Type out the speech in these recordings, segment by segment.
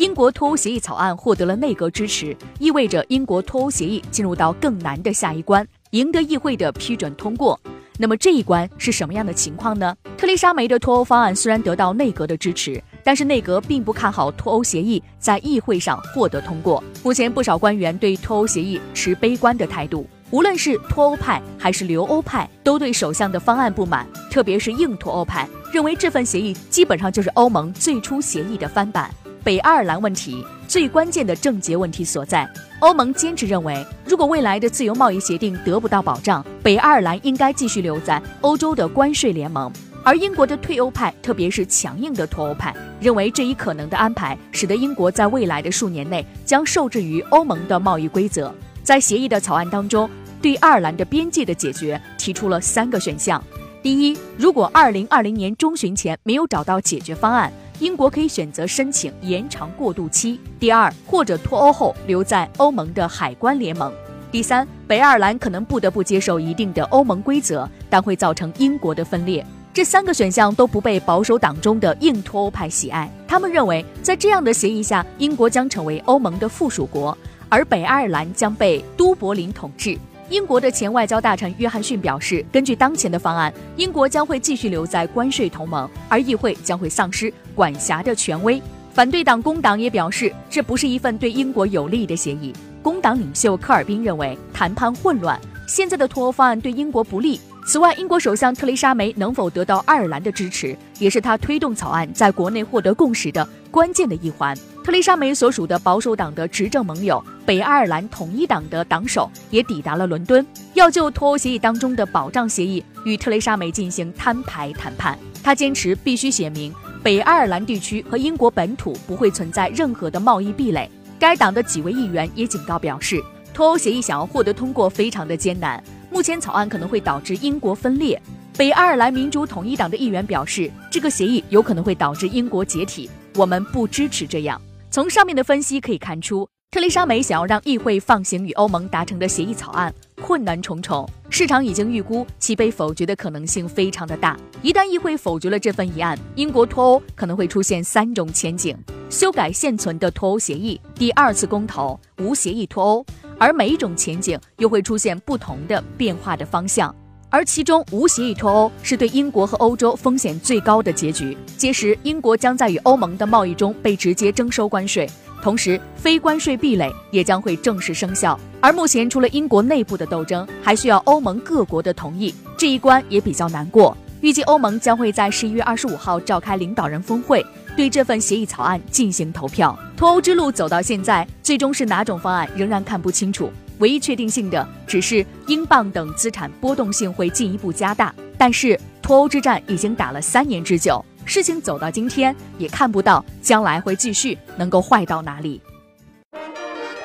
英国脱欧协议草案获得了内阁支持，意味着英国脱欧协议进入到更难的下一关，赢得议会的批准通过。那么这一关是什么样的情况呢？特丽莎梅的脱欧方案虽然得到内阁的支持，但是内阁并不看好脱欧协议在议会上获得通过。目前不少官员对脱欧协议持悲观的态度。无论是脱欧派还是留欧派，都对首相的方案不满，特别是硬脱欧派认为这份协议基本上就是欧盟最初协议的翻版。北爱尔兰问题最关键的症结问题所在，欧盟坚持认为，如果未来的自由贸易协定得不到保障，北爱尔兰应该继续留在欧洲的关税联盟。而英国的退欧派，特别是强硬的脱欧派，认为这一可能的安排，使得英国在未来的数年内将受制于欧盟的贸易规则。在协议的草案当中。对爱尔兰的边界的解决提出了三个选项：第一，如果二零二零年中旬前没有找到解决方案，英国可以选择申请延长过渡期；第二，或者脱欧后留在欧盟的海关联盟；第三，北爱尔兰可能不得不接受一定的欧盟规则，但会造成英国的分裂。这三个选项都不被保守党中的硬脱欧派喜爱，他们认为在这样的协议下，英国将成为欧盟的附属国，而北爱尔兰将被都柏林统治。英国的前外交大臣约翰逊表示，根据当前的方案，英国将会继续留在关税同盟，而议会将会丧失管辖的权威。反对党工党也表示，这不是一份对英国有利的协议。工党领袖科尔宾认为，谈判混乱，现在的脱欧方案对英国不利。此外，英国首相特蕾莎梅能否得到爱尔兰的支持，也是他推动草案在国内获得共识的关键的一环。特蕾莎梅所属的保守党的执政盟友北爱尔兰统一党的党首也抵达了伦敦，要就脱欧协议当中的保障协议与特蕾莎梅进行摊牌谈判。他坚持必须写明北爱尔兰地区和英国本土不会存在任何的贸易壁垒。该党的几位议员也警告表示，脱欧协议想要获得通过非常的艰难，目前草案可能会导致英国分裂。北爱尔兰民主统一党的议员表示，这个协议有可能会导致英国解体，我们不支持这样。从上面的分析可以看出，特蕾莎梅想要让议会放行与欧盟达成的协议草案困难重重，市场已经预估其被否决的可能性非常的大。一旦议会否决了这份议案，英国脱欧可能会出现三种前景：修改现存的脱欧协议、第二次公投、无协议脱欧。而每一种前景又会出现不同的变化的方向。而其中无协议脱欧是对英国和欧洲风险最高的结局。届时，英国将在与欧盟的贸易中被直接征收关税，同时非关税壁垒也将会正式生效。而目前，除了英国内部的斗争，还需要欧盟各国的同意，这一关也比较难过。预计欧盟将会在十一月二十五号召开领导人峰会，对这份协议草案进行投票。脱欧之路走到现在，最终是哪种方案仍然看不清楚。唯一确定性的只是英镑等资产波动性会进一步加大，但是脱欧之战已经打了三年之久，事情走到今天也看不到将来会继续能够坏到哪里。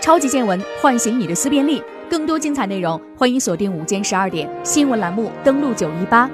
超级见闻唤醒你的思辨力，更多精彩内容欢迎锁定午间十二点新闻栏目，登录九一八。